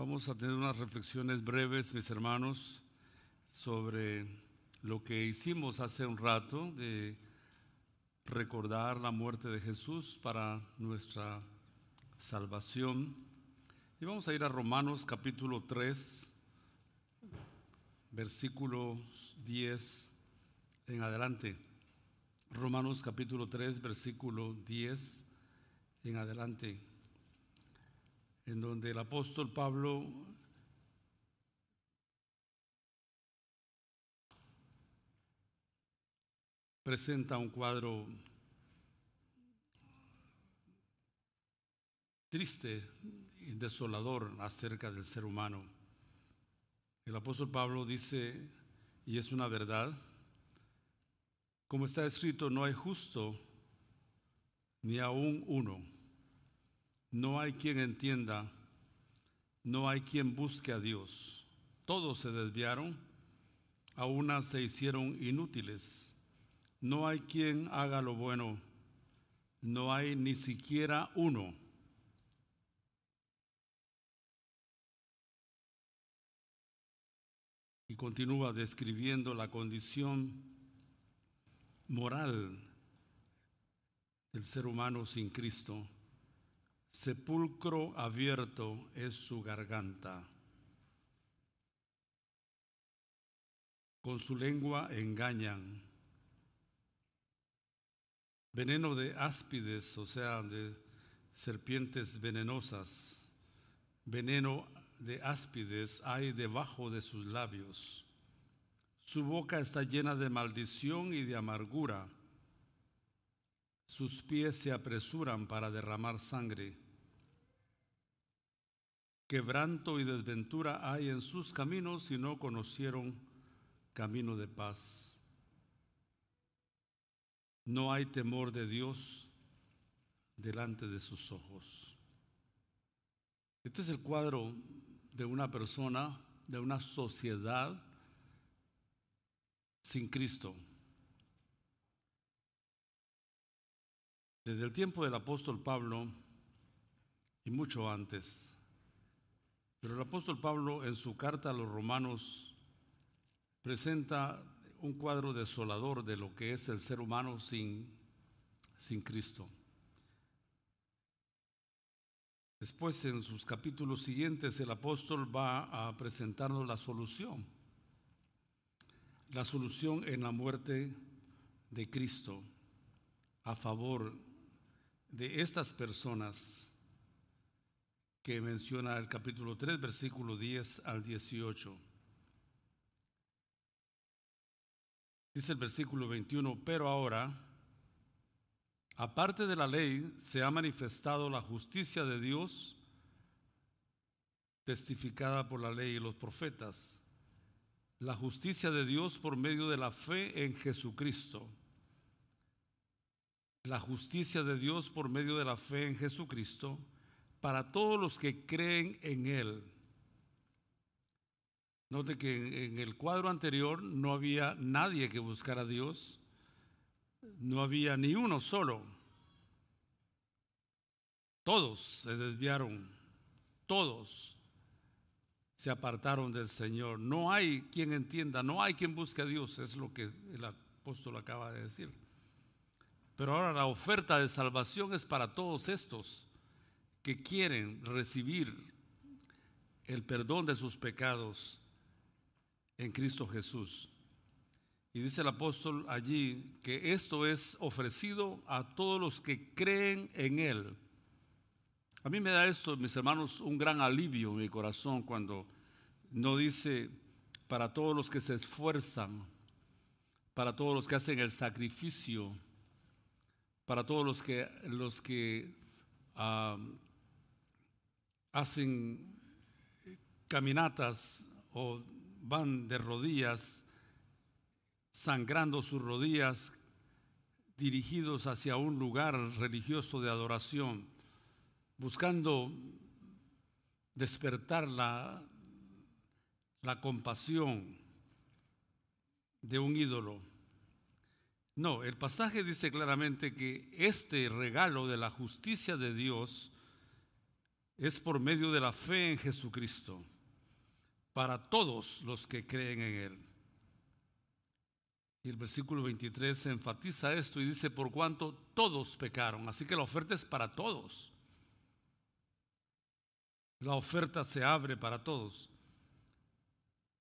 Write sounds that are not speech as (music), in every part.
Vamos a tener unas reflexiones breves, mis hermanos, sobre lo que hicimos hace un rato de recordar la muerte de Jesús para nuestra salvación. Y vamos a ir a Romanos capítulo 3, versículos 10 en adelante. Romanos capítulo 3, versículo 10 en adelante en donde el apóstol Pablo presenta un cuadro triste y desolador acerca del ser humano. El apóstol Pablo dice, y es una verdad, como está escrito, no hay justo ni aún uno no hay quien entienda, no hay quien busque a Dios. Todos se desviaron, a se hicieron inútiles. No hay quien haga lo bueno, no hay ni siquiera uno. Y continúa describiendo la condición moral del ser humano sin Cristo sepulcro abierto es su garganta. Con su lengua engañan. Veneno de áspides, o sea, de serpientes venenosas. Veneno de áspides hay debajo de sus labios. Su boca está llena de maldición y de amargura sus pies se apresuran para derramar sangre. Quebranto y desventura hay en sus caminos y no conocieron camino de paz. No hay temor de Dios delante de sus ojos. Este es el cuadro de una persona, de una sociedad sin Cristo. Desde el tiempo del apóstol Pablo y mucho antes. Pero el apóstol Pablo en su carta a los romanos presenta un cuadro desolador de lo que es el ser humano sin, sin Cristo. Después, en sus capítulos siguientes, el apóstol va a presentarnos la solución. La solución en la muerte de Cristo a favor de estas personas que menciona el capítulo 3, versículo 10 al 18. Dice el versículo 21, pero ahora, aparte de la ley, se ha manifestado la justicia de Dios testificada por la ley y los profetas, la justicia de Dios por medio de la fe en Jesucristo la justicia de Dios por medio de la fe en Jesucristo para todos los que creen en Él. Note que en el cuadro anterior no había nadie que buscara a Dios, no había ni uno solo. Todos se desviaron, todos se apartaron del Señor. No hay quien entienda, no hay quien busque a Dios, es lo que el apóstol acaba de decir. Pero ahora la oferta de salvación es para todos estos que quieren recibir el perdón de sus pecados en Cristo Jesús. Y dice el apóstol allí que esto es ofrecido a todos los que creen en Él. A mí me da esto, mis hermanos, un gran alivio en mi corazón cuando no dice para todos los que se esfuerzan, para todos los que hacen el sacrificio para todos los que, los que hacen caminatas o van de rodillas, sangrando sus rodillas, dirigidos hacia un lugar religioso de adoración, buscando despertar la, la compasión de un ídolo. No, el pasaje dice claramente que este regalo de la justicia de Dios es por medio de la fe en Jesucristo para todos los que creen en Él. Y el versículo 23 enfatiza esto y dice, por cuanto todos pecaron. Así que la oferta es para todos. La oferta se abre para todos.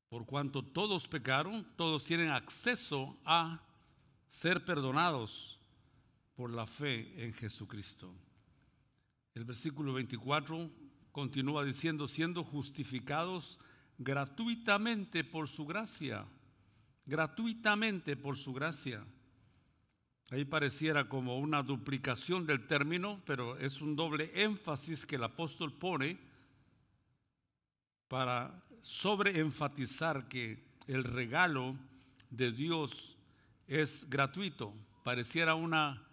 Por cuanto todos pecaron, todos tienen acceso a ser perdonados por la fe en Jesucristo. El versículo 24 continúa diciendo, siendo justificados gratuitamente por su gracia, gratuitamente por su gracia. Ahí pareciera como una duplicación del término, pero es un doble énfasis que el apóstol pone para sobreenfatizar que el regalo de Dios es gratuito. Pareciera una,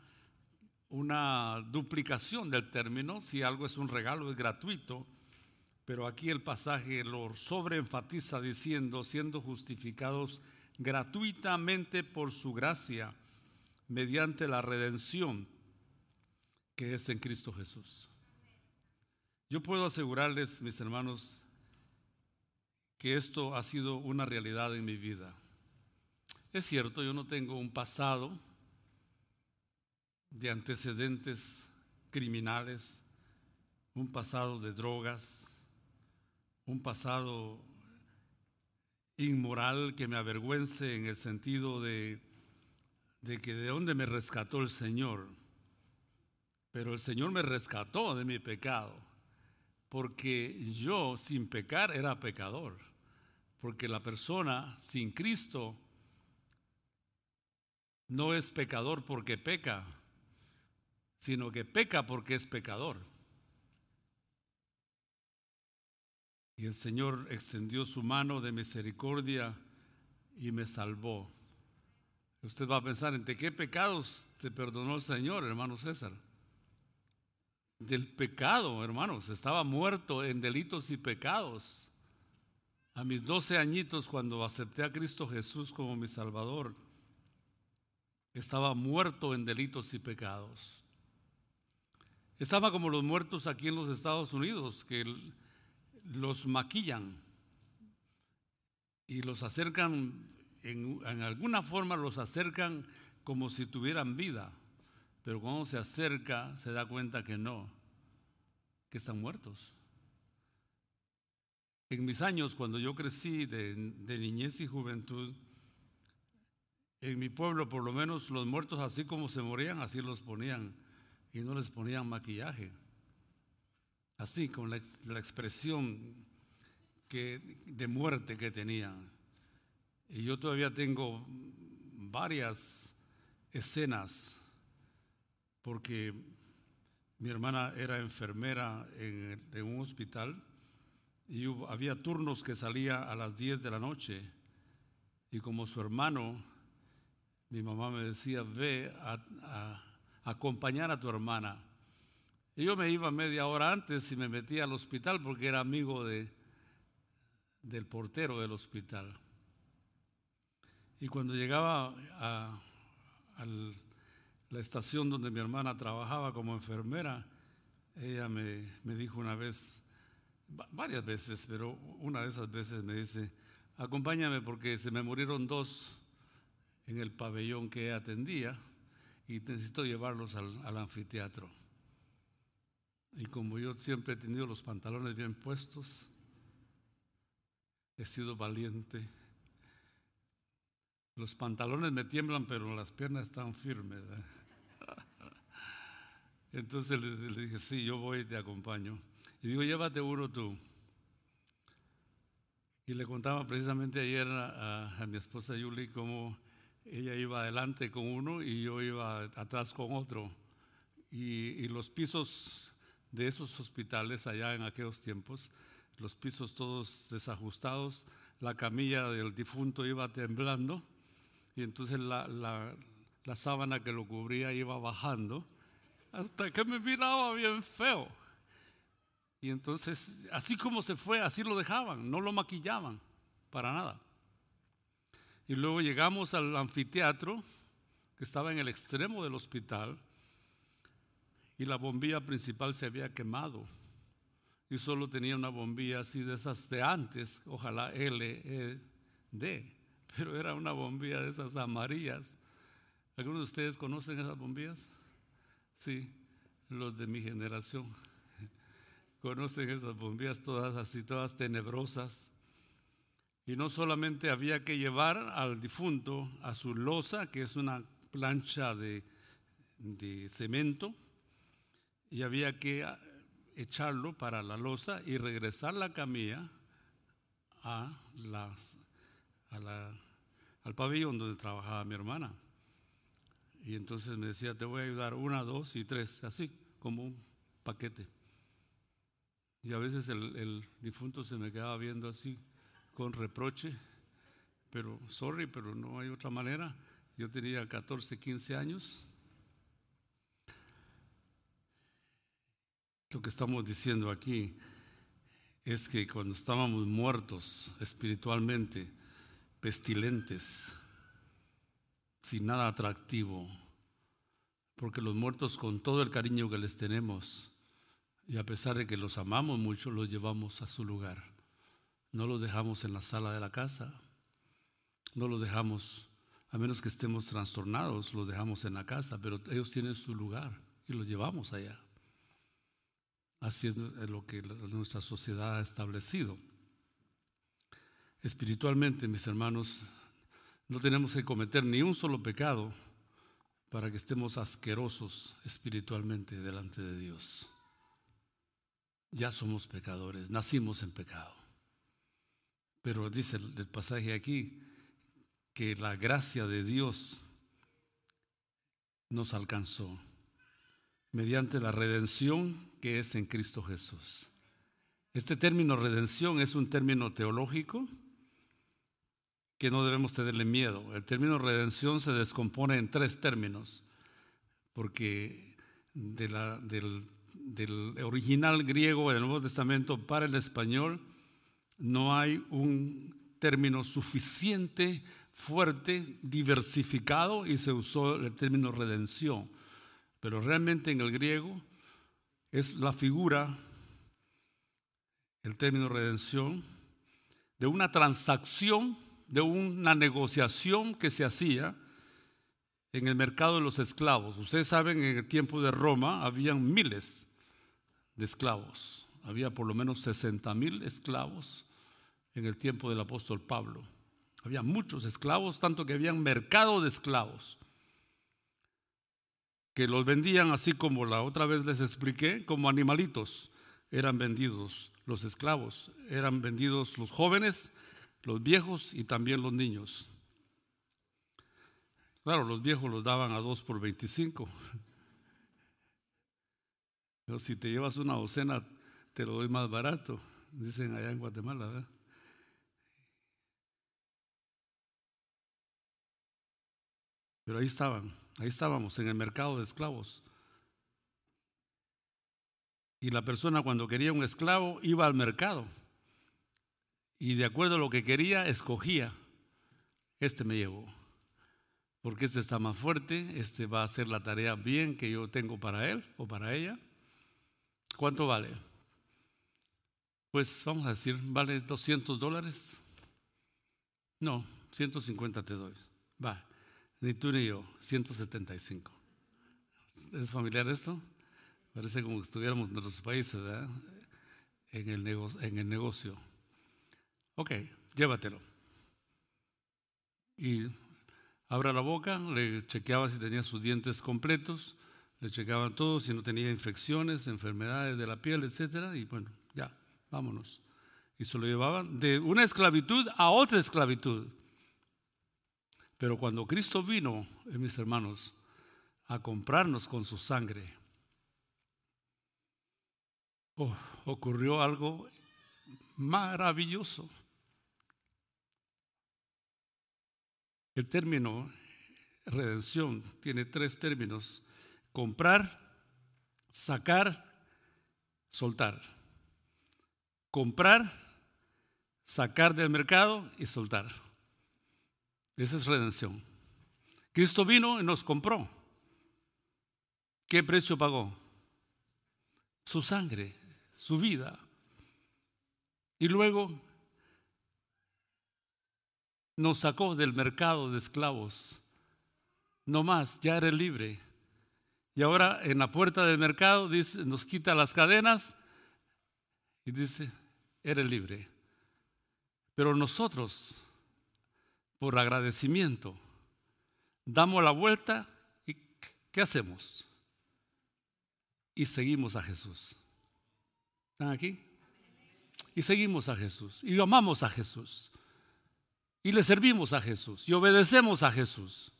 una duplicación del término, si algo es un regalo es gratuito, pero aquí el pasaje lo sobreenfatiza diciendo, siendo justificados gratuitamente por su gracia, mediante la redención que es en Cristo Jesús. Yo puedo asegurarles, mis hermanos, que esto ha sido una realidad en mi vida. Es cierto, yo no tengo un pasado de antecedentes criminales, un pasado de drogas, un pasado inmoral que me avergüence en el sentido de, de que de dónde me rescató el Señor. Pero el Señor me rescató de mi pecado porque yo sin pecar era pecador, porque la persona sin Cristo no es pecador porque peca, sino que peca porque es pecador. Y el Señor extendió su mano de misericordia y me salvó. Usted va a pensar, ¿entre qué pecados te perdonó el Señor, hermano César? del pecado, hermanos. Estaba muerto en delitos y pecados. A mis 12 añitos, cuando acepté a Cristo Jesús como mi Salvador, estaba muerto en delitos y pecados. Estaba como los muertos aquí en los Estados Unidos, que los maquillan y los acercan, en, alguna forma los acercan como si tuvieran vida. Pero cuando se acerca se da cuenta que no, que están muertos. En mis años, cuando yo crecí de, niñez y juventud, en mi pueblo por lo menos los muertos así como se morían, así los ponían y no les ponían maquillaje. Así, con la, expresión de muerte que tenían. Y yo todavía tengo varias escenas porque mi hermana era enfermera en, un hospital y había turnos que salía a las 10 de la noche y como su hermano, mi mamá me decía, ve a, acompañar a tu hermana. Y yo me iba media hora antes y me metía al hospital porque era amigo de, del portero del hospital. Y cuando llegaba al la estación donde mi hermana trabajaba como enfermera, ella me, dijo una vez, varias veces, pero una de esas veces me dice, acompáñame porque se me murieron dos en el pabellón que atendía y necesito llevarlos al, al anfiteatro. Y como yo siempre he tenido los pantalones bien puestos, he sido valiente. Los pantalones me tiemblan, pero las piernas están firmes. (laughs) Entonces le, dije, sí, yo voy y te acompaño. Y digo, llévate uno tú. Y le contaba precisamente ayer a, mi esposa Yuli cómo ella iba adelante con uno y yo iba atrás con otro. Y, los pisos de esos hospitales allá en aquellos tiempos, los pisos todos desajustados, la camilla del difunto iba temblando y entonces la, la, la sábana que lo cubría iba bajando hasta que me miraba bien feo. Y entonces, así como se fue, así lo dejaban, no lo maquillaban para nada. Y luego llegamos al anfiteatro, que estaba en el extremo del hospital, y la bombilla principal se había quemado. y solo tenía una bombilla así de esas de antes, ojalá LED, pero era una bombilla de esas amarillas. ¿Algunos de ustedes conocen esas bombillas? Sí, los de mi generación. (laughs) Conocen esas bombillas todas así, todas tenebrosas. Y no solamente había que llevar al difunto a su losa, que es una plancha de, de cemento, y había que echarlo para la losa y regresar la camilla a las, al pabellón donde trabajaba mi hermana. Y entonces me decía, te voy a ayudar una, dos y tres, así como un paquete. Y a veces el, el difunto se me quedaba viendo así con reproche, pero sorry, pero no hay otra manera. Yo tenía 14, 15 años Lo que estamos diciendo aquí es que cuando estábamos muertos espiritualmente, pestilentes, sin nada atractivo, porque los muertos con todo el cariño que les tenemos, y a pesar de que los amamos mucho, los llevamos a su lugar. No los dejamos en la sala de la casa, no los dejamos, a menos que estemos trastornados, los dejamos en la casa, pero ellos tienen su lugar y los llevamos allá. Así es lo que nuestra sociedad ha establecido. Espiritualmente, mis hermanos, no tenemos que cometer ni un solo pecado para que estemos asquerosos espiritualmente delante de Dios. Ya somos pecadores, nacimos en pecado. Pero dice el pasaje aquí que la gracia de Dios nos alcanzó mediante la redención que es en Cristo Jesús. Este término redención es un término teológico que no debemos tenerle miedo. El término redención se descompone en tres términos, porque del, del original griego del Nuevo Testamento para el español no hay un término suficiente, fuerte, diversificado y se usó el término redención pero realmente en el griego es la figura, el término redención, de una transacción, de una negociación que se hacía en el mercado de los esclavos. Ustedes saben, en el tiempo de Roma habían miles de esclavos. Había por lo menos 60 mil esclavos en el tiempo del apóstol Pablo. Había muchos esclavos, tanto que habían mercado de esclavos que los vendían así como la otra vez les expliqué, como animalitos. Eran vendidos los esclavos, eran vendidos los jóvenes, los viejos y también los niños. Claro, los viejos los daban a dos por 25. Pero si te llevas una docena, te lo doy más barato, dicen allá en Guatemala, ¿verdad? Pero ahí estaban, ahí estábamos en el mercado de esclavos. Y la persona cuando quería un esclavo iba al mercado y de acuerdo a lo que quería escogía, este me llevó, porque este está más fuerte, este va a hacer la tarea bien que yo tengo para él o para ella. ¿Cuánto vale? Pues vamos a decir, ¿vale 200 dólares? No, 150 te doy. Va. Ni tú ni yo, 175. ¿Es familiar esto? Parece como que estuviéramos en otros países, ¿verdad? En el, negocio, en el negocio. Ok, llévatelo. Y abra la boca, le chequeaba si tenía sus dientes completos, le chequeaban todo, si no tenía infecciones, enfermedades de la piel, etc. Y bueno, ya, vámonos. Y se lo llevaban de una esclavitud a otra esclavitud. Pero cuando Cristo vino, eh, mis hermanos, a comprarnos con su sangre, oh, ocurrió algo maravilloso. El término redención tiene tres términos. Comprar, sacar, soltar. Comprar, sacar del mercado y soltar. Esa es redención. Cristo vino y nos compró. ¿Qué precio pagó? Su sangre, su vida, Y luego nos sacó del mercado de esclavos. No más, ya eres libre. Y ahora en la puerta del mercado dice, nos quita las cadenas y dice, eres libre. Pero nosotros, por agradecimiento, damos la vuelta y ¿qué hacemos? Y seguimos a Jesús. ¿Están aquí? Y seguimos a Jesús. Y amamos a Jesús. Y le servimos a Jesús. Y obedecemos a Jesús.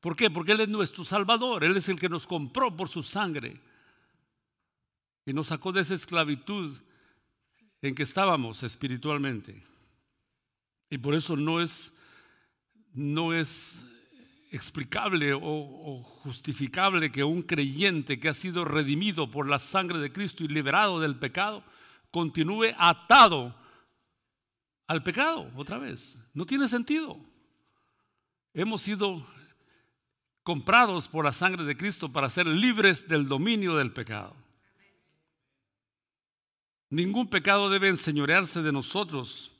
¿Por qué? Porque Él es nuestro Salvador. Él es el que nos compró por su sangre. Y nos sacó de esa esclavitud en que estábamos espiritualmente. Y por eso no es, no es explicable o, justificable que un creyente que ha sido redimido por la sangre de Cristo y liberado del pecado continúe atado al pecado otra vez. No tiene sentido. Hemos sido comprados por la sangre de Cristo para ser libres del dominio del pecado. Ningún pecado debe enseñorearse de nosotros,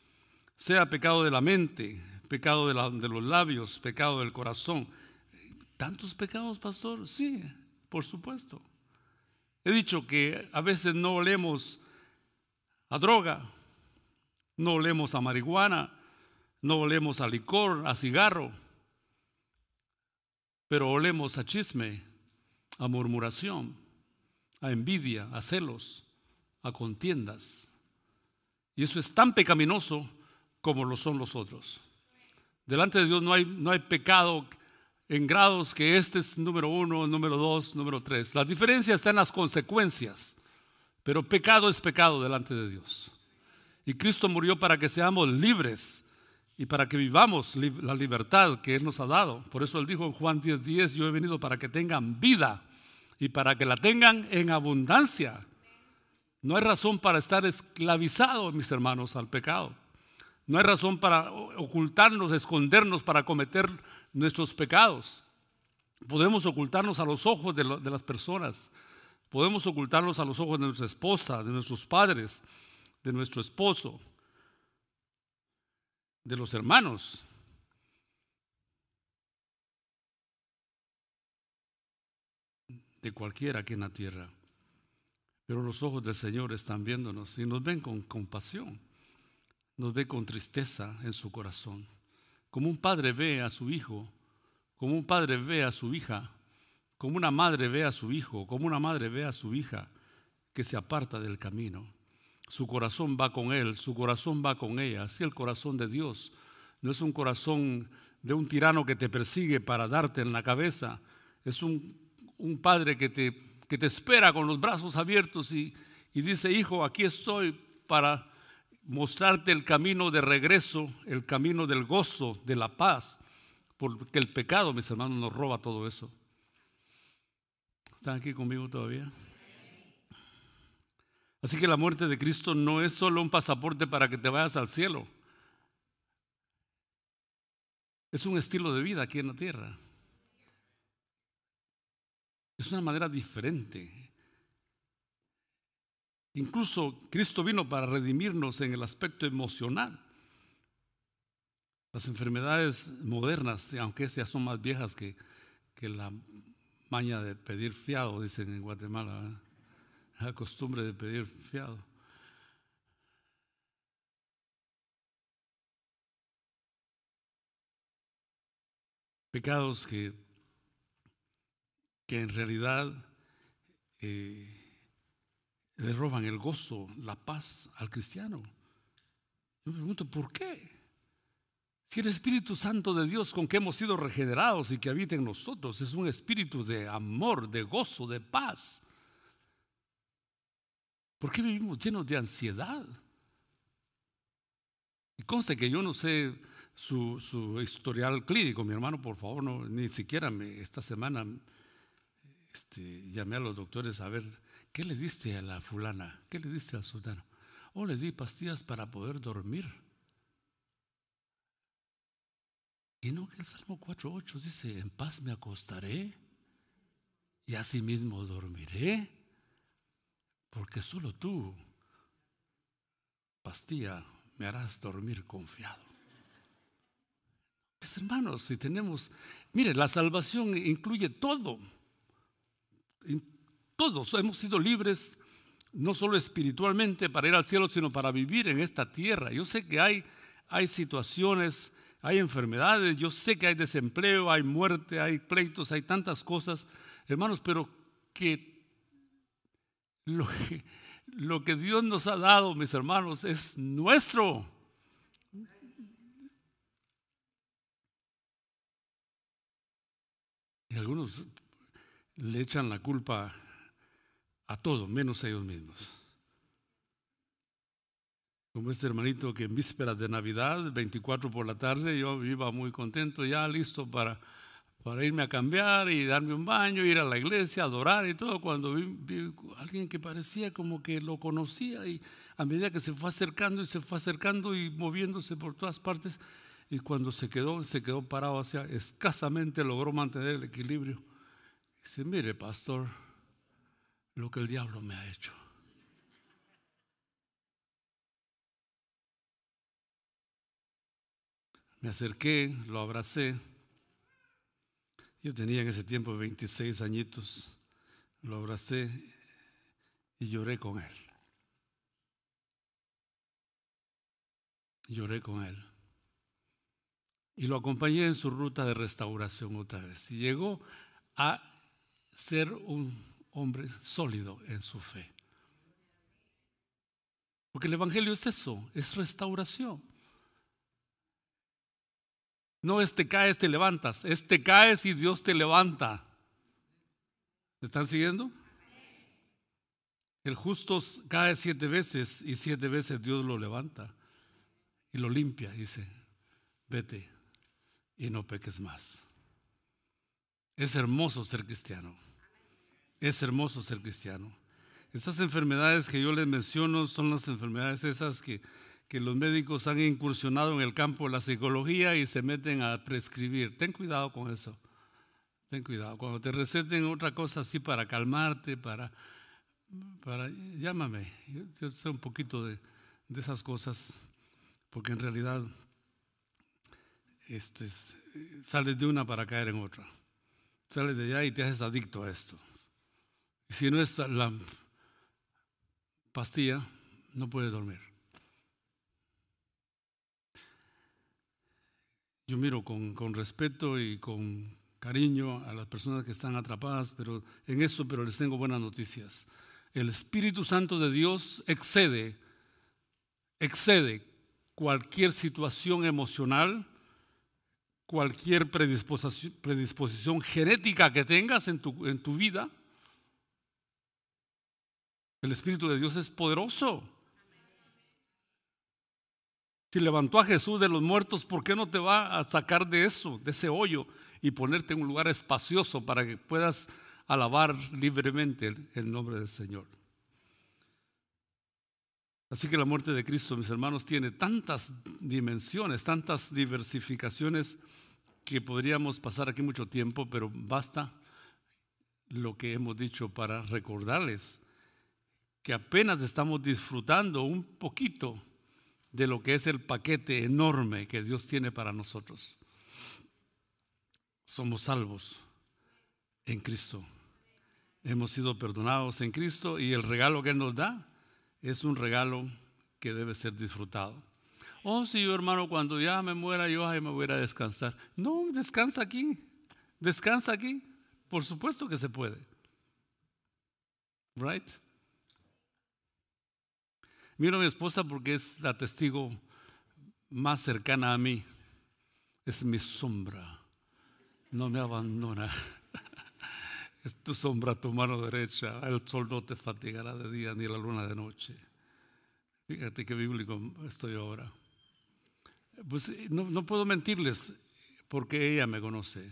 sea pecado de la mente, pecado de, los labios, pecado del corazón. ¿Tantos pecados, pastor? Sí, por supuesto. He dicho que a veces no olemos a droga, no olemos a marihuana, no olemos a licor, a cigarro, pero olemos a chisme, a murmuración, a envidia, a celos a contiendas. Y eso es tan pecaminoso como lo son los otros. Delante de Dios no hay, no hay pecado en grados que este es número uno, número dos, número tres. La diferencia está en las consecuencias, pero pecado es pecado delante de Dios. Y Cristo murió para que seamos libres y para que vivamos la libertad que Él nos ha dado. Por eso Él dijo en Juan 10:10, 10, yo he venido para que tengan vida y para que la tengan en abundancia. No hay razón para estar esclavizados, mis hermanos, al pecado. No hay razón para ocultarnos, escondernos para cometer nuestros pecados. Podemos ocultarnos a los ojos de, las personas. Podemos ocultarnos a los ojos de nuestra esposa, de nuestros padres, de nuestro esposo, de los hermanos. De cualquiera aquí en la tierra. Pero los ojos del Señor están viéndonos y nos ven con compasión, nos ve con tristeza en su corazón. Como un padre ve a su hijo, como un padre ve a su hija, como una madre ve a su hijo, como una madre ve a su hija que se aparta del camino. Su corazón va con él, su corazón va con ella. Así el corazón de Dios no es un corazón de un tirano que te persigue para darte en la cabeza. Es un, un padre que te que te espera con los brazos abiertos y, dice, hijo, aquí estoy para mostrarte el camino de regreso, el camino del gozo, de la paz, porque el pecado, mis hermanos, nos roba todo eso. ¿Están aquí conmigo todavía? Así que la muerte de Cristo no es solo un pasaporte para que te vayas al cielo. Es un estilo de vida aquí en la tierra. Es una manera diferente. Incluso Cristo vino para redimirnos en el aspecto emocional. Las enfermedades modernas, aunque ya son más viejas que, la maña de pedir fiado, dicen en Guatemala, la costumbre de pedir fiado. Pecados que que en realidad eh, le roban el gozo, la paz al cristiano. Yo me pregunto, ¿por qué? Si el Espíritu Santo de Dios con que hemos sido regenerados y que habita en nosotros es un espíritu de amor, de gozo, de paz. ¿Por qué vivimos llenos de ansiedad? Y conste que yo no sé su, su historial clínico, mi hermano, por favor, no, ni siquiera me, esta semana este, llamé a los doctores a ver, ¿qué le diste a la fulana? ¿Qué le diste al sultano? Oh, le di pastillas para poder dormir. Y no que el Salmo 4.8 dice, en paz me acostaré y asimismo dormiré, porque solo tú pastilla, me harás dormir confiado. Pues hermanos, si tenemos, mire, la salvación incluye todo. Todos hemos sido libres, no solo espiritualmente para ir al cielo, sino para vivir en esta tierra. Yo sé que hay, hay situaciones, hay enfermedades, yo sé que hay desempleo, hay muerte, hay pleitos, hay tantas cosas, hermanos, pero que lo que, Dios nos ha dado, mis hermanos, es nuestro. Y algunos le echan la culpa a todo, menos a ellos mismos. Como este hermanito que en vísperas de Navidad, 24 por la tarde, yo iba muy contento, ya listo para, para irme a cambiar y darme un baño, ir a la iglesia, adorar y todo, cuando vi, vi alguien que parecía como que lo conocía y a medida que se fue acercando y se fue acercando y moviéndose por todas partes, y cuando se quedó, se quedó parado hacia, escasamente logró mantener el equilibrio. Dice, mire, pastor, lo que el diablo me ha hecho. Me acerqué, lo abracé. Yo tenía en ese tiempo 26 añitos. Lo abracé y lloré con él. Lloré con él y lo acompañé en su ruta de restauración otra vez. Y llegó a ser un hombre sólido en su fe. Porque el Evangelio es eso, es restauración. No es te caes, te levantas, es te caes y Dios te levanta. ¿Me están siguiendo? El justo cae siete veces y siete veces Dios lo levanta y lo limpia. Dice, vete, y no peques más. Es hermoso ser cristiano. Es hermoso ser cristiano. Estas enfermedades que yo les menciono son las enfermedades esas que, que los médicos han incursionado en el campo de la psicología y se meten a prescribir. Ten cuidado con eso. Ten cuidado. Cuando te receten otra cosa así para calmarte, para, para llámame. Yo, sé un poquito de, de esas cosas, porque en realidad este, sales de una para caer en otra. Sales de allá y te haces adicto a esto. Si no es la pastilla, no puedes dormir. Yo miro con, con, respeto y con cariño a las personas que están atrapadas, pero en eso, pero les tengo buenas noticias. El Espíritu Santo de Dios excede, excede cualquier situación emocional cualquier predisposición, predisposición genética que tengas en tu, en tu vida. El Espíritu de Dios es poderoso. Si levantó a Jesús de los muertos, ¿por qué no te va a sacar de eso, de ese hoyo, y ponerte en un lugar espacioso para que puedas alabar libremente el nombre del Señor? Así que la muerte de Cristo, mis hermanos, tiene tantas dimensiones, tantas diversificaciones que podríamos pasar aquí mucho tiempo, pero basta lo que hemos dicho para recordarles que apenas estamos disfrutando un poquito de lo que es el paquete enorme que Dios tiene para nosotros. Somos salvos en Cristo. Hemos sido perdonados en Cristo y el regalo que Él nos da es un regalo que debe ser disfrutado. Oh, sí, yo hermano, cuando ya me muera, yo me voy a descansar. No, descansa aquí, descansa aquí. Por supuesto que se puede. Right? Miro a mi esposa porque es la testigo más cercana a mí. Es mi sombra. No me abandona. (laughs) Es tu sombra, tu mano derecha. El sol no te fatigará de día ni la luna de noche. Fíjate qué bíblico estoy ahora. Pues no, no puedo mentirles porque ella me conoce.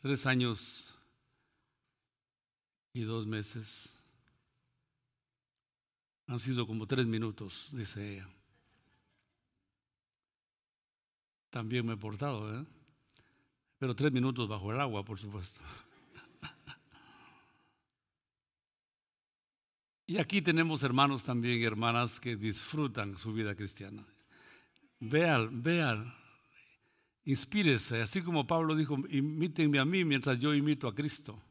Tres años y dos meses. Han sido como tres minutos, dice ella. También me he portado, ¿eh? Pero tres minutos bajo el agua, por supuesto. (laughs) Y aquí tenemos hermanos también, hermanas que disfrutan su vida cristiana. Vean, vean, inspírese, así como Pablo dijo, imítenme a mí mientras yo imito a Cristo.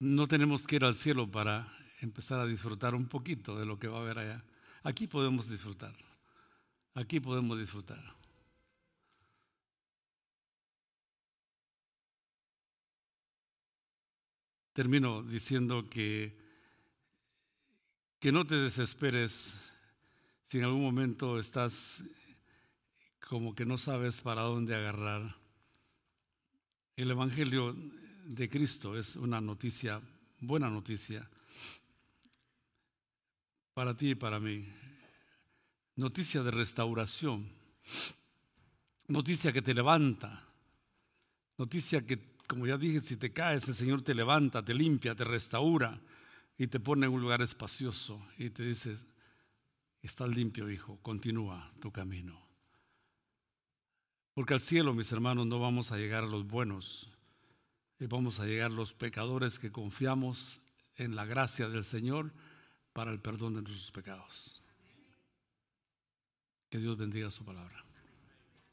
No tenemos que ir al cielo para empezar a disfrutar un poquito de lo que va a haber allá. Aquí podemos disfrutar. Aquí podemos disfrutar. Termino diciendo que, que no te desesperes si en algún momento estás como que no sabes para dónde agarrar. El Evangelio de Cristo es una noticia, buena noticia, para ti y para mí. Noticia de restauración, noticia que te levanta, noticia que, como ya dije, si te caes, el Señor te levanta, te limpia, te restaura y te pone en un lugar espacioso y te dice, estás limpio, hijo, continúa tu camino. Porque al cielo, mis hermanos, no vamos a llegar a los buenos, vamos a llegar los pecadores que confiamos en la gracia del Señor para el perdón de nuestros pecados. Que Dios bendiga su palabra.